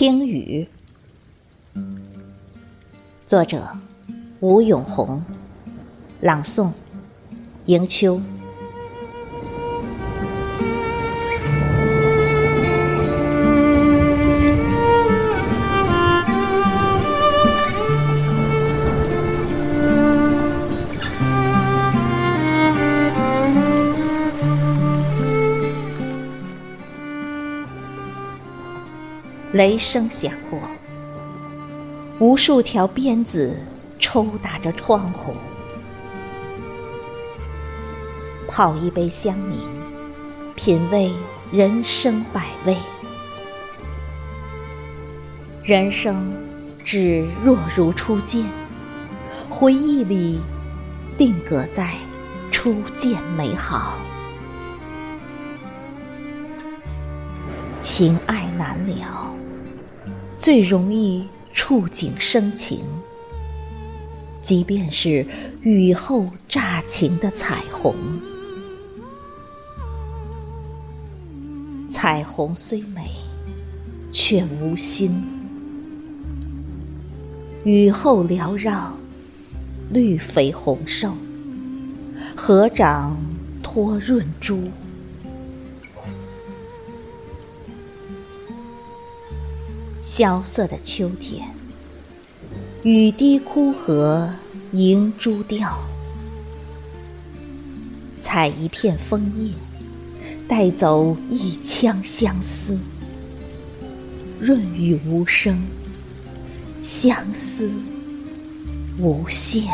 听雨，作者吴永红，朗诵迎秋。雷声响过，无数条鞭子抽打着窗户。泡一杯香茗，品味人生百味。人生只若如初见，回忆里定格在初见美好。情爱难了。最容易触景生情，即便是雨后乍晴的彩虹。彩虹虽美，却无心。雨后缭绕，绿肥红瘦，合掌托润珠。萧瑟的秋天，雨滴枯荷迎珠调，采一片枫叶，带走一腔相思。润雨无声，相思无限。